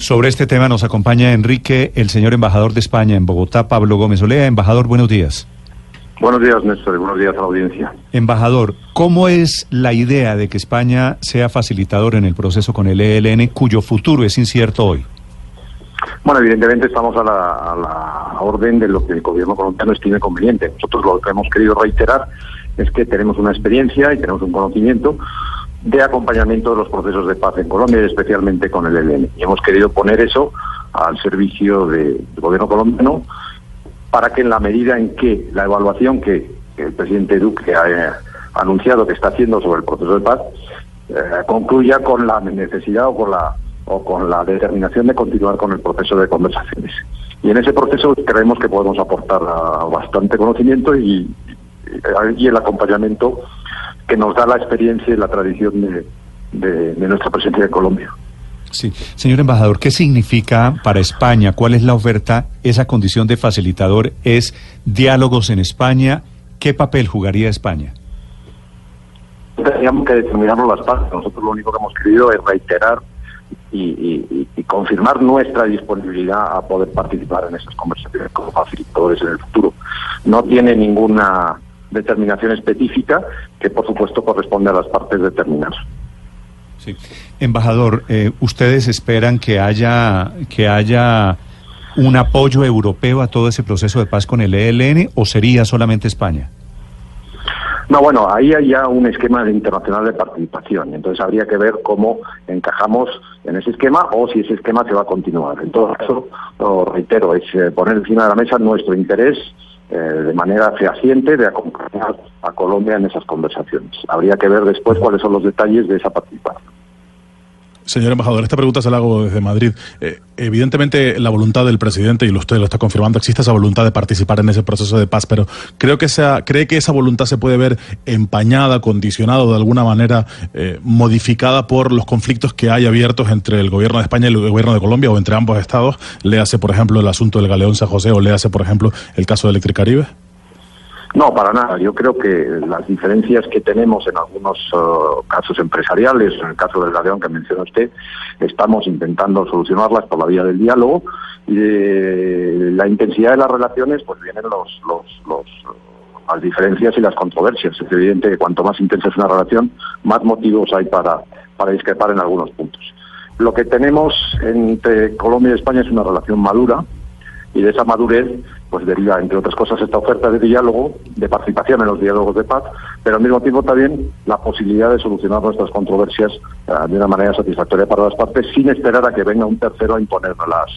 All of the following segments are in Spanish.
Sobre este tema nos acompaña Enrique, el señor embajador de España en Bogotá, Pablo Gómez Olea. Embajador, buenos días. Buenos días, Néstor, y buenos días a la audiencia. Embajador, ¿cómo es la idea de que España sea facilitador en el proceso con el ELN, cuyo futuro es incierto hoy? Bueno, evidentemente estamos a la, a la orden de lo que el gobierno colombiano estime conveniente. Nosotros lo que hemos querido reiterar es que tenemos una experiencia y tenemos un conocimiento de acompañamiento de los procesos de paz en Colombia y especialmente con el ELN. Y hemos querido poner eso al servicio de- del gobierno colombiano para que en la medida en que la evaluación que el presidente Duque ha eh, anunciado que está haciendo sobre el proceso de paz eh, concluya con la necesidad o con la o con la determinación de continuar con el proceso de conversaciones. Y en ese proceso creemos que podemos aportar ah, bastante conocimiento y, y el acompañamiento que nos da la experiencia y la tradición de, de- de nuestra presencia en Colombia. Sí. Señor embajador, ¿qué significa para España? ¿Cuál es la oferta? ¿Esa condición de facilitador es diálogos en España? ¿Qué papel jugaría España? Teníamos que determinarlo las partes. Nosotros lo único que hemos querido es reiterar y, y- y- y confirmar nuestra disponibilidad a poder participar en esas conversaciones como facilitadores en el futuro. No tiene ninguna determinación específica que, por supuesto, corresponde a las partes determinar. Sí. Embajador, eh, ¿ustedes esperan que haya, que haya un apoyo europeo a todo ese proceso de paz con el ELN o sería solamente España? No, bueno, ahí hay ya un esquema internacional de participación. Entonces habría que ver cómo encajamos en ese esquema o si ese esquema se va a continuar. En todo caso, lo reitero, es eh, poner encima de la mesa nuestro interés eh, de manera fehaciente de acompañar a Colombia en esas conversaciones. Habría que ver después cuáles son los detalles de esa participación. Señor embajador, esta pregunta se la hago desde Madrid. Eh, evidentemente, la voluntad del presidente, y usted lo está confirmando, existe esa voluntad de participar en ese proceso de paz, pero creo que esa, cree que esa voluntad se puede ver empañada, condicionada o de alguna manera eh, modificada por los conflictos que hay abiertos entre el gobierno de España y el gobierno de Colombia o entre ambos estados. Le hace, por ejemplo, el asunto del Galeón San José o le hace, por ejemplo, el caso de Electricaribe. No, para nada. Yo creo que las diferencias que tenemos en algunos eh, casos empresariales, en el caso del Galeón que menciona usted, estamos intentando solucionarlas por la vía del diálogo y de la intensidad de las relaciones, pues vienen los, los, los, eh, las diferencias y las controversias. Es evidente que cuanto más intensa es una relación, más motivos hay para, para discrepar en algunos puntos. Lo que tenemos entre Colombia y España es una relación madura, y de esa madurez pues deriva entre otras cosas esta oferta de diálogo, de participación en los diálogos de paz, pero al mismo tiempo también la posibilidad de solucionar nuestras controversias eh, de una manera satisfactoria para las partes sin esperar a que venga un tercero a imponernos las,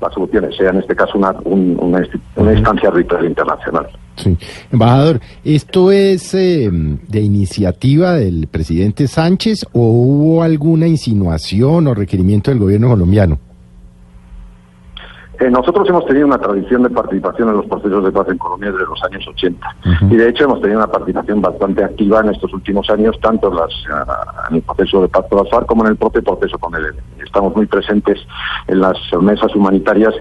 las soluciones, sea en este caso una, un- una, insti- una instancia arbitral internacional. Sí. Embajador, ¿esto es eh, de iniciativa del presidente Sánchez o hubo alguna insinuación o requerimiento del gobierno colombiano? Eh, nosotros hemos tenido una tradición de participación en los procesos de paz en Colombia desde los años 80 y de hecho hemos tenido una participación bastante activa en estos últimos años, tanto en, las, ah, en el proceso de paz con las FARC como en el propio proceso con el ELN. Estamos muy presentes en las mesas humanitarias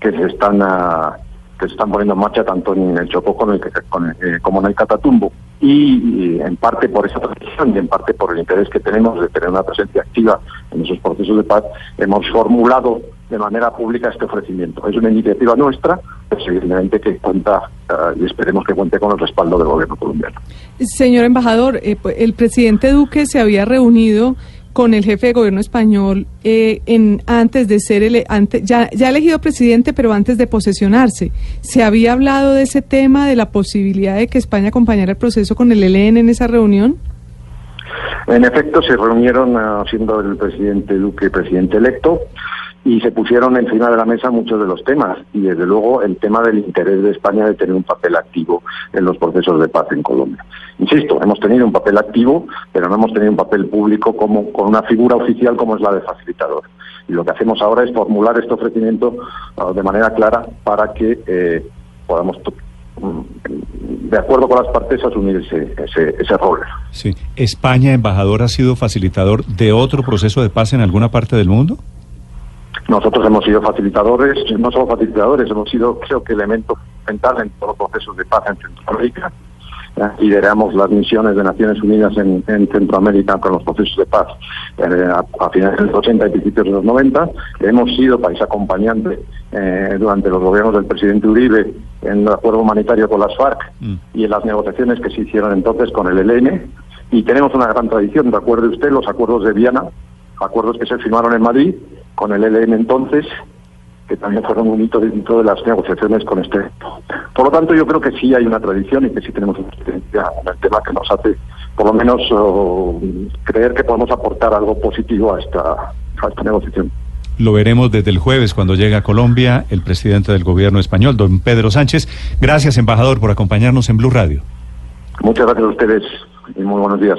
que se están ah, que se están poniendo en marcha tanto en el Chocó como en el, con el- eh, como en el Catatumbo. Y, y en parte por esa tradición y en parte por el interés que tenemos de tener una presencia activa en esos procesos de paz, hemos formulado de manera pública este ofrecimiento. Es una iniciativa nuestra, pues evidentemente que cuenta ah, y esperemos que cuente con el respaldo del gobierno colombiano. Señor embajador, eh, pues, el presidente Duque se había reunido con el jefe de gobierno español eh, en antes de ser ele- ante- ya, ya elegido presidente, pero antes de posesionarse. ¿Se había hablado de ese tema, de la posibilidad de que España acompañara el proceso con el ELN en esa reunión? En efecto, se reunieron ah, siendo el presidente Duque presidente electo y se pusieron encima de la mesa muchos de los temas y desde luego el tema del interés de España de tener un papel activo en los procesos de paz en Colombia. Insisto, hemos tenido un papel activo, pero no hemos tenido un papel público como con una figura oficial como es la de facilitador. Y lo que hacemos ahora es formular este ofrecimiento ah, de manera clara para que eh, podamos, mm, de acuerdo con las partes, asumir ese, ese, ese rol. Sí. ¿España, embajador, ha sido facilitador de otro proceso de paz en alguna parte del mundo? Nosotros hemos sido facilitadores, no solo facilitadores, hemos sido, creo que, elemento fundamental en todos los procesos de paz en Centroamérica. Eh, Lideramos las misiones de Naciones Unidas en, en Centroamérica con los procesos de paz eh, a, a, finales de los 80 y principios de los 90. Hemos sido país acompañante eh, durante los gobiernos del presidente Uribe en el acuerdo humanitario con las FARC mm. y en las negociaciones que se hicieron entonces con el ELN. Y tenemos una gran tradición, recuerde usted los acuerdos de Viana, acuerdos que se firmaron en Madrid con el ELN entonces, que también fueron un hito dentro de las negociaciones con este. Por lo tanto, yo creo que sí hay una tradición y que sí tenemos una experiencia en el tema que nos hace, por lo menos, oh, creer que podemos aportar algo positivo a esta, a esta negociación. Lo veremos desde el jueves cuando llegue a Colombia el presidente del gobierno español, don Pedro Sánchez. Gracias, embajador, por acompañarnos en Blue Radio. Muchas gracias a ustedes y muy buenos días.